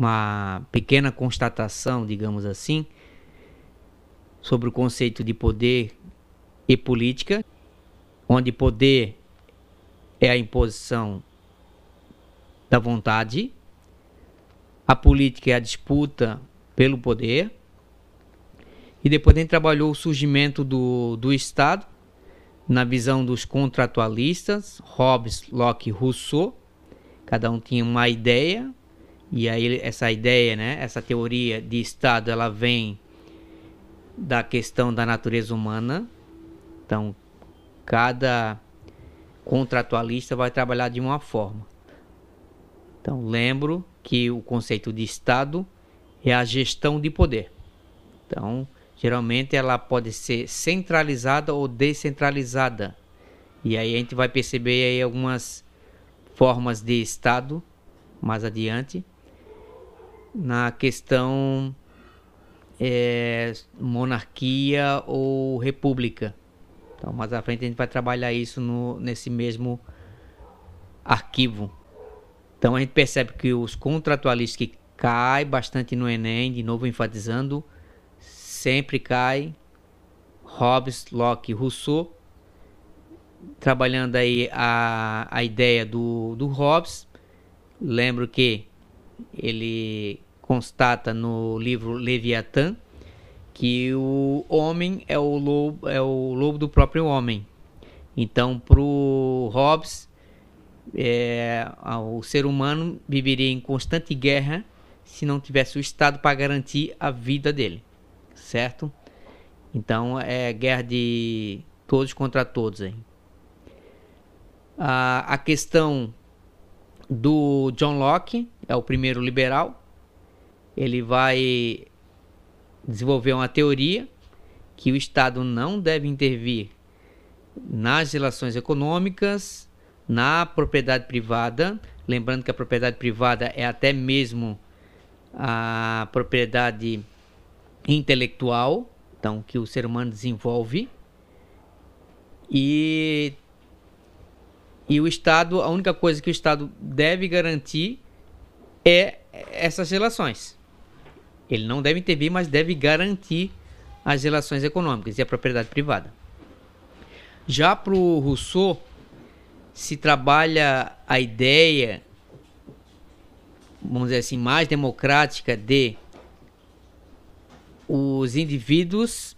uma pequena constatação, digamos assim, sobre o conceito de poder e política, onde poder é a imposição da vontade, a política é a disputa pelo poder, e depois a gente trabalhou o surgimento do, do Estado, na visão dos contratualistas, Hobbes, Locke e Rousseau. Cada um tinha uma ideia, e aí essa ideia, né, essa teoria de Estado, ela vem da questão da natureza humana. Então, cada contratualista vai trabalhar de uma forma. Então, lembro que o conceito de Estado é a gestão de poder. Então, geralmente ela pode ser centralizada ou descentralizada. E aí a gente vai perceber aí algumas formas de Estado mais adiante na questão é, monarquia ou república. Então, mais à frente a gente vai trabalhar isso no, nesse mesmo arquivo. Então, a gente percebe que os contratualistas que caem bastante no Enem, de novo enfatizando, sempre cai Hobbes, Locke, Rousseau, trabalhando aí a, a ideia do, do Hobbes. Lembro que ele constata no livro Leviatã que o homem é o lobo, é o lobo do próprio homem. Então, para o Hobbes, é, o ser humano viveria em constante guerra se não tivesse o Estado para garantir a vida dele certo? Então é guerra de todos contra todos aí. A, a questão do John Locke, é o primeiro liberal, ele vai desenvolver uma teoria que o Estado não deve intervir nas relações econômicas, na propriedade privada, lembrando que a propriedade privada é até mesmo a propriedade intelectual, então que o ser humano desenvolve. E e o Estado, a única coisa que o Estado deve garantir é essas relações. Ele não deve intervir, mas deve garantir as relações econômicas e a propriedade privada. Já para o Rousseau, se trabalha a ideia, vamos dizer assim, mais democrática de os indivíduos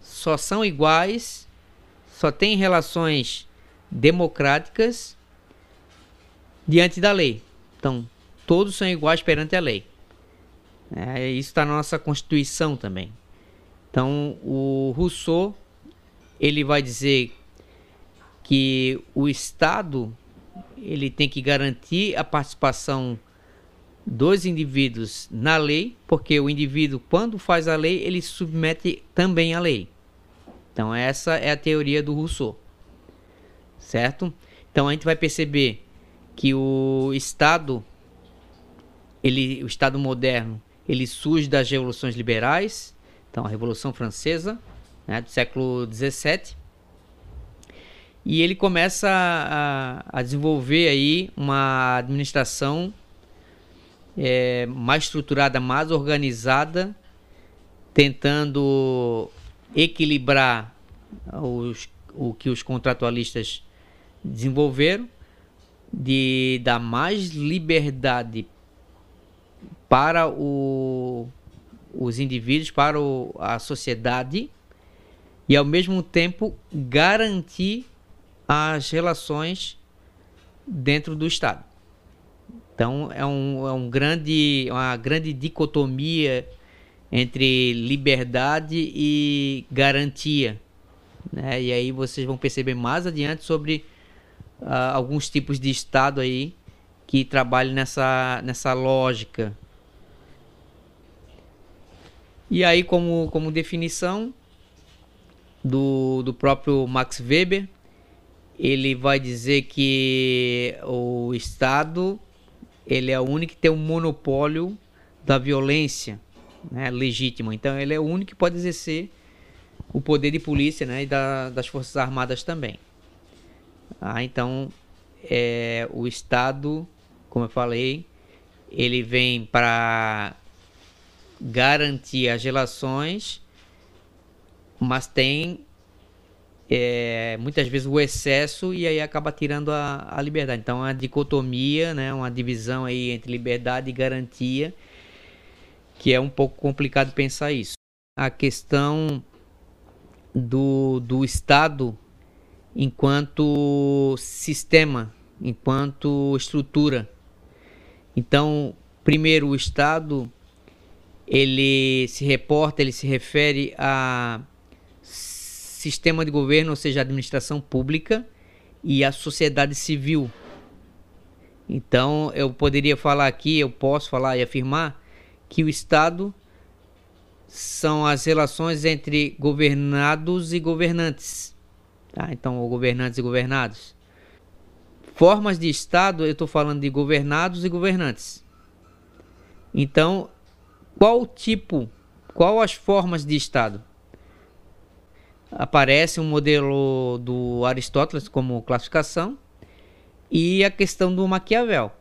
só são iguais, só têm relações democráticas diante da lei. Então, todos são iguais perante a lei. É, isso está na nossa Constituição também. Então, o Rousseau ele vai dizer que o Estado ele tem que garantir a participação dos indivíduos na lei, porque o indivíduo, quando faz a lei, ele submete também à lei. Então, essa é a teoria do Rousseau. Certo? Então, a gente vai perceber que o Estado, ele, o Estado moderno, ele surge das revoluções liberais, então a Revolução Francesa, né, do século XVII, e ele começa a, a desenvolver aí uma administração é, mais estruturada, mais organizada, tentando equilibrar os, o que os contratualistas desenvolveram, de dar mais liberdade para o, os indivíduos, para o, a sociedade e ao mesmo tempo garantir as relações dentro do Estado. Então é, um, é um grande, uma grande dicotomia entre liberdade e garantia. Né? E aí vocês vão perceber mais adiante sobre uh, alguns tipos de Estado aí que trabalham nessa, nessa lógica. E aí, como, como definição do, do próprio Max Weber, ele vai dizer que o Estado ele é o único que tem um monopólio da violência né, legítima. Então ele é o único que pode exercer o poder de polícia né, e da, das Forças Armadas também. Ah, então é, o Estado, como eu falei, ele vem para garantir as relações, mas tem é, muitas vezes o excesso e aí acaba tirando a, a liberdade. Então, é uma dicotomia, né, uma divisão aí entre liberdade e garantia, que é um pouco complicado pensar isso. A questão do, do Estado enquanto sistema, enquanto estrutura. Então, primeiro, o Estado ele se reporta, ele se refere a sistema de governo, ou seja, administração pública e a sociedade civil. Então, eu poderia falar aqui, eu posso falar e afirmar que o Estado são as relações entre governados e governantes. Tá? Então, governantes e governados. Formas de Estado, eu estou falando de governados e governantes. Então, qual tipo, qual as formas de Estado? aparece um modelo do Aristóteles como classificação e a questão do Maquiavel.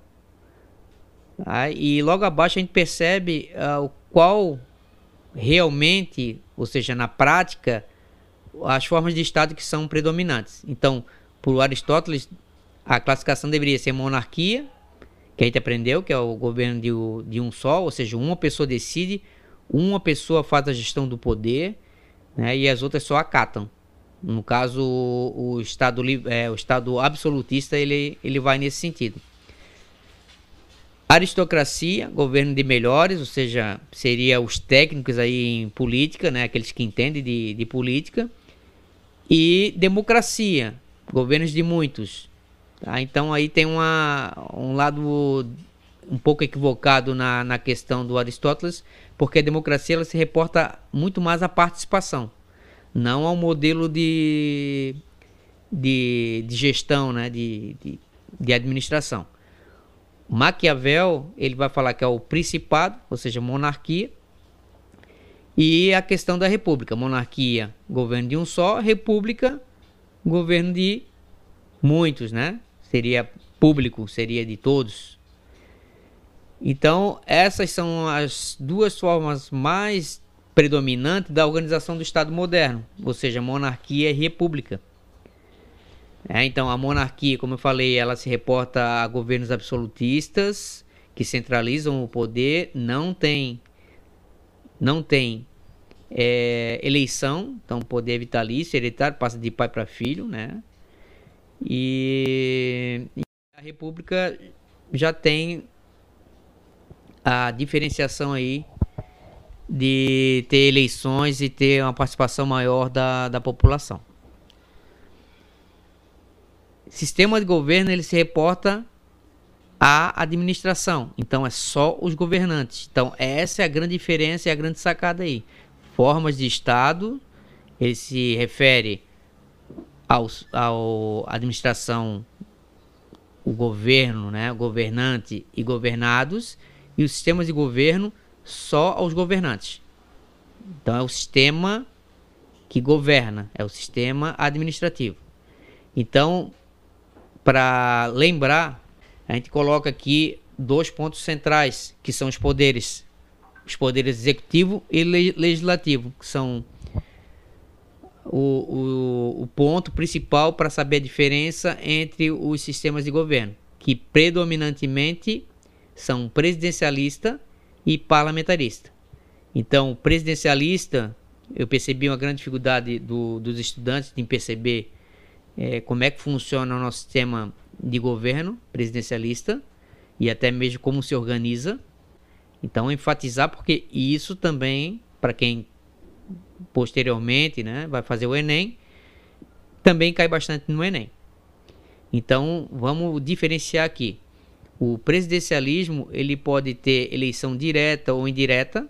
Tá? E logo abaixo a gente percebe uh, qual realmente, ou seja, na prática, as formas de Estado que são predominantes. Então, por Aristóteles, a classificação deveria ser monarquia, que a gente aprendeu, que é o governo de, de um só, ou seja, uma pessoa decide, uma pessoa faz a gestão do poder, né, e as outras só acatam. No caso, o, estado, é, o estado absolutista ele, ele vai nesse sentido. Aristocracia, governo de melhores, ou seja, seria os técnicos aí em política, né, aqueles que entendem de, de política. E democracia, governos de muitos. Tá? Então aí tem uma, um lado um pouco equivocado na, na questão do Aristóteles, porque a democracia ela se reporta muito mais à participação, não ao modelo de, de, de gestão, né, de, de, de administração. Maquiavel ele vai falar que é o principado, ou seja, monarquia, e a questão da república. Monarquia, governo de um só, república, governo de muitos, né? Seria público, seria de todos. Então, essas são as duas formas mais predominantes da organização do Estado moderno, ou seja, monarquia e república. É, então, a monarquia, como eu falei, ela se reporta a governos absolutistas que centralizam o poder, não tem, não tem é, eleição, então poder vitalício, hereditário, passa de pai para filho, né? E, e a república já tem a diferenciação aí de ter eleições e ter uma participação maior da, da população. Sistema de governo ele se reporta à administração, então é só os governantes. Então essa é a grande diferença e a grande sacada aí. Formas de Estado, ele se refere ao administração, o governo, né, governante e governados, e os sistemas de governo só aos governantes. Então é o sistema que governa, é o sistema administrativo. Então, para lembrar, a gente coloca aqui dois pontos centrais, que são os poderes, os poderes executivo e legislativo, que são o, o, o ponto principal para saber a diferença entre os sistemas de governo, que predominantemente são presidencialista e parlamentarista. Então, presidencialista, eu percebi uma grande dificuldade do, dos estudantes em perceber é, como é que funciona o nosso sistema de governo presidencialista e até mesmo como se organiza. Então, enfatizar, porque isso também, para quem posteriormente né, vai fazer o Enem, também cai bastante no Enem. Então, vamos diferenciar aqui. O presidencialismo ele pode ter eleição direta ou indireta.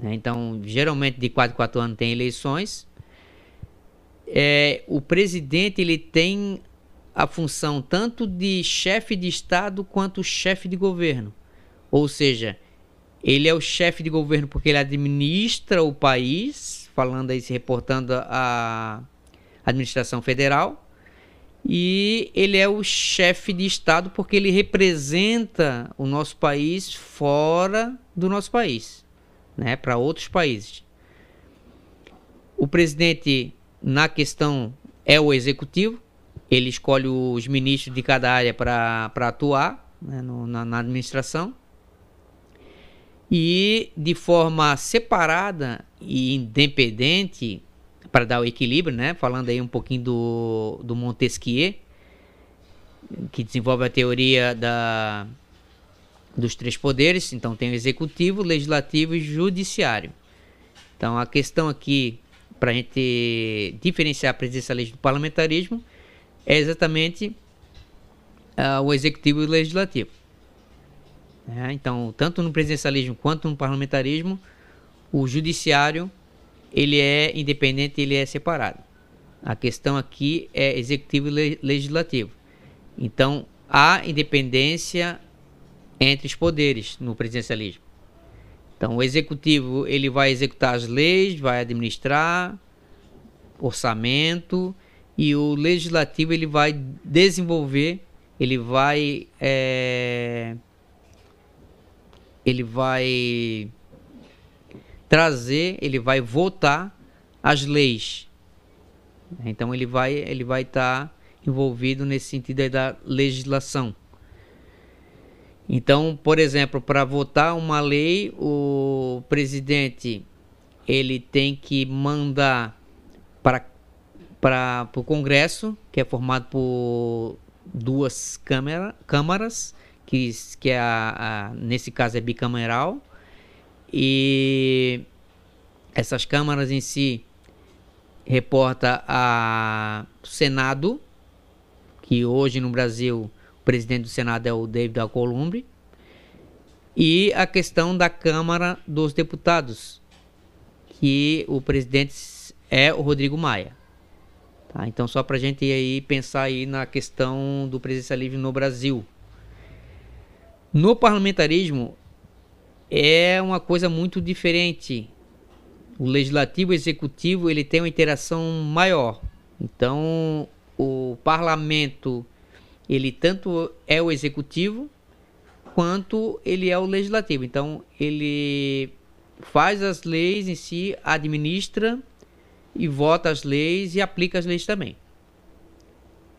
Né? Então, geralmente de 4 em 4 anos tem eleições. É, o presidente ele tem a função tanto de chefe de Estado quanto chefe de governo. Ou seja, ele é o chefe de governo porque ele administra o país, falando aí, se reportando à administração federal e ele é o chefe de Estado porque ele representa o nosso país fora do nosso país, né, para outros países. O presidente, na questão, é o executivo, ele escolhe os ministros de cada área para atuar né, no, na, na administração. E de forma separada e independente, para dar o equilíbrio, né? Falando aí um pouquinho do, do Montesquieu, que desenvolve a teoria da, dos três poderes. Então tem o executivo, legislativo e judiciário. Então a questão aqui, para a gente diferenciar a presidencialismo do parlamentarismo, é exatamente uh, o executivo e o legislativo. É, então, tanto no presidencialismo quanto no parlamentarismo, o judiciário ele é independente, ele é separado. A questão aqui é executivo e legislativo. Então, há independência entre os poderes no presidencialismo. Então, o executivo ele vai executar as leis, vai administrar orçamento e o legislativo ele vai desenvolver, ele vai é, ele vai trazer, ele vai votar as leis. Então ele vai ele vai estar tá envolvido nesse sentido da legislação. Então, por exemplo, para votar uma lei, o presidente ele tem que mandar para para o Congresso, que é formado por duas câmara, câmaras, que, que é a, a, nesse caso é bicameral, e essas câmaras em si reporta ao Senado, que hoje no Brasil o presidente do Senado é o David Alcolumbre, e a questão da Câmara dos Deputados, que o presidente é o Rodrigo Maia. Tá? Então só para a gente aí pensar aí na questão do presidencialismo no Brasil. No parlamentarismo é uma coisa muito diferente. O legislativo e o executivo ele tem uma interação maior. Então, o parlamento ele tanto é o executivo quanto ele é o legislativo. Então, ele faz as leis em si, administra e vota as leis e aplica as leis também.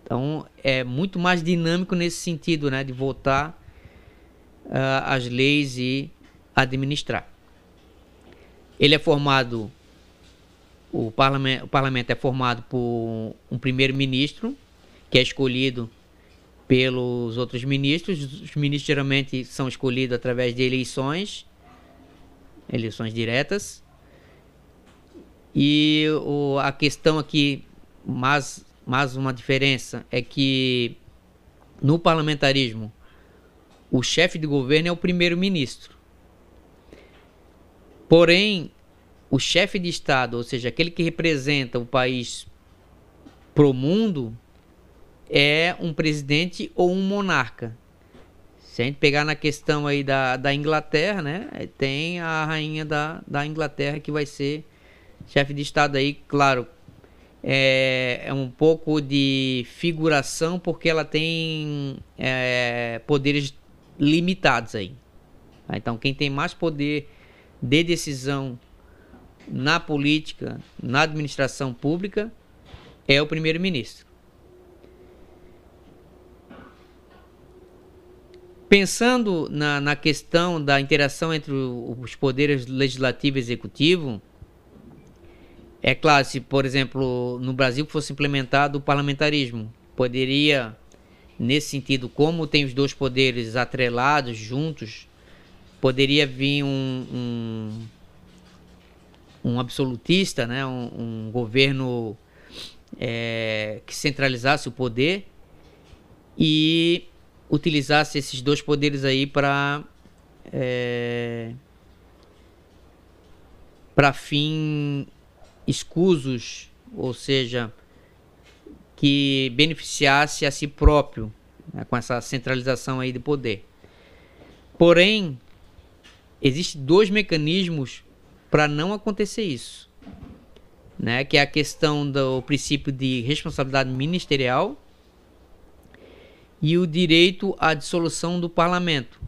Então, é muito mais dinâmico nesse sentido, né, de votar uh, as leis e administrar. Ele é formado, o parlamento, o parlamento é formado por um primeiro-ministro, que é escolhido pelos outros ministros. Os ministros geralmente são escolhidos através de eleições, eleições diretas. E o, a questão aqui, mais, mais uma diferença, é que no parlamentarismo, o chefe de governo é o primeiro-ministro. Porém, o chefe de Estado, ou seja, aquele que representa o país pro mundo, é um presidente ou um monarca. Se a gente pegar na questão aí da, da Inglaterra, né? Tem a rainha da, da Inglaterra que vai ser chefe de Estado aí, claro. É, é um pouco de figuração porque ela tem é, poderes limitados aí. Então, quem tem mais poder de decisão na política, na administração pública, é o primeiro-ministro. Pensando na, na questão da interação entre os poderes legislativo e executivo, é claro, se, por exemplo, no Brasil fosse implementado o parlamentarismo, poderia, nesse sentido, como tem os dois poderes atrelados, juntos, poderia vir um, um, um absolutista, né? um, um governo é, que centralizasse o poder e utilizasse esses dois poderes aí para é, para fim escusos, ou seja, que beneficiasse a si próprio né, com essa centralização aí de poder. Porém, Existem dois mecanismos para não acontecer isso. Né? Que é a questão do princípio de responsabilidade ministerial e o direito à dissolução do parlamento.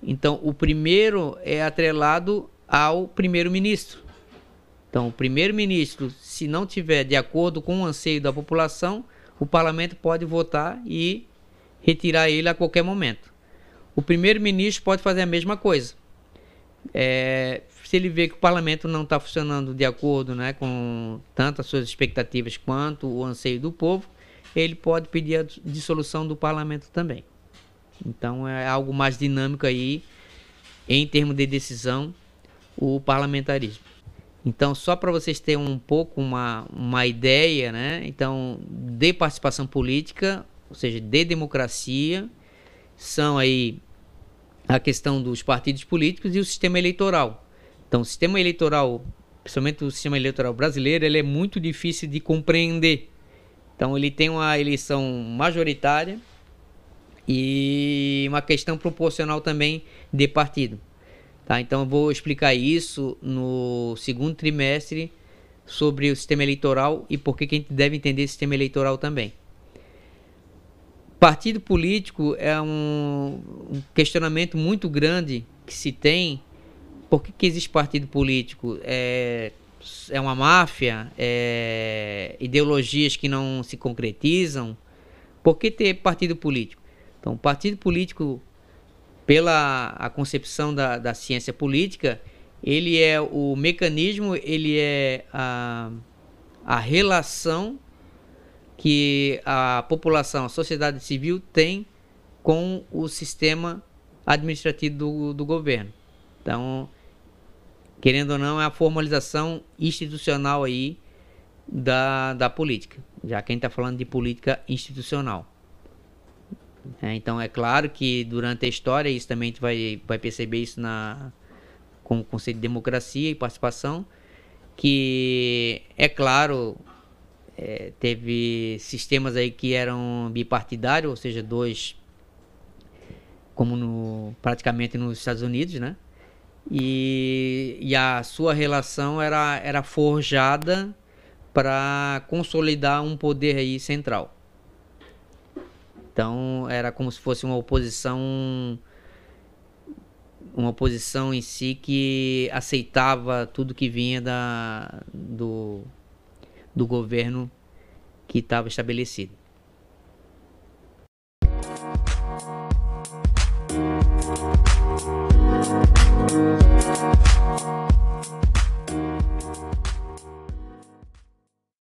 Então, o primeiro é atrelado ao primeiro-ministro. Então, o primeiro-ministro, se não tiver de acordo com o anseio da população, o parlamento pode votar e retirar ele a qualquer momento. O primeiro-ministro pode fazer a mesma coisa. É, se ele vê que o parlamento não está funcionando de acordo né, com tanto as suas expectativas quanto o anseio do povo, ele pode pedir a dissolução do parlamento também. Então é algo mais dinâmico aí em termos de decisão o parlamentarismo. Então, só para vocês terem um pouco uma, uma ideia, né? Então, de participação política, ou seja, de democracia, são aí a questão dos partidos políticos e o sistema eleitoral. Então, o sistema eleitoral, principalmente o sistema eleitoral brasileiro, ele é muito difícil de compreender. Então, ele tem uma eleição majoritária e uma questão proporcional também de partido. Tá? Então eu vou explicar isso no segundo trimestre sobre o sistema eleitoral e por que, a gente deve entender sistema eleitoral também. Partido político é um, um questionamento muito grande que se tem. Por que, que existe partido político? É, é uma máfia? É ideologias que não se concretizam? Por que ter partido político? Então, partido político pela a concepção da, da ciência política, ele é o mecanismo, ele é a, a relação que a população, a sociedade civil tem com o sistema administrativo do, do governo. Então, querendo ou não, é a formalização institucional aí da, da política, já que a gente está falando de política institucional. É, então é claro que durante a história, isso também a gente vai, vai perceber isso na, com o conceito de democracia e participação, que é claro, é, teve sistemas aí que eram bipartidários, ou seja, dois, como no, praticamente nos Estados Unidos, né? E, e a sua relação era, era forjada para consolidar um poder aí central. Então era como se fosse uma oposição uma oposição em si que aceitava tudo que vinha da, do, do governo que estava estabelecido.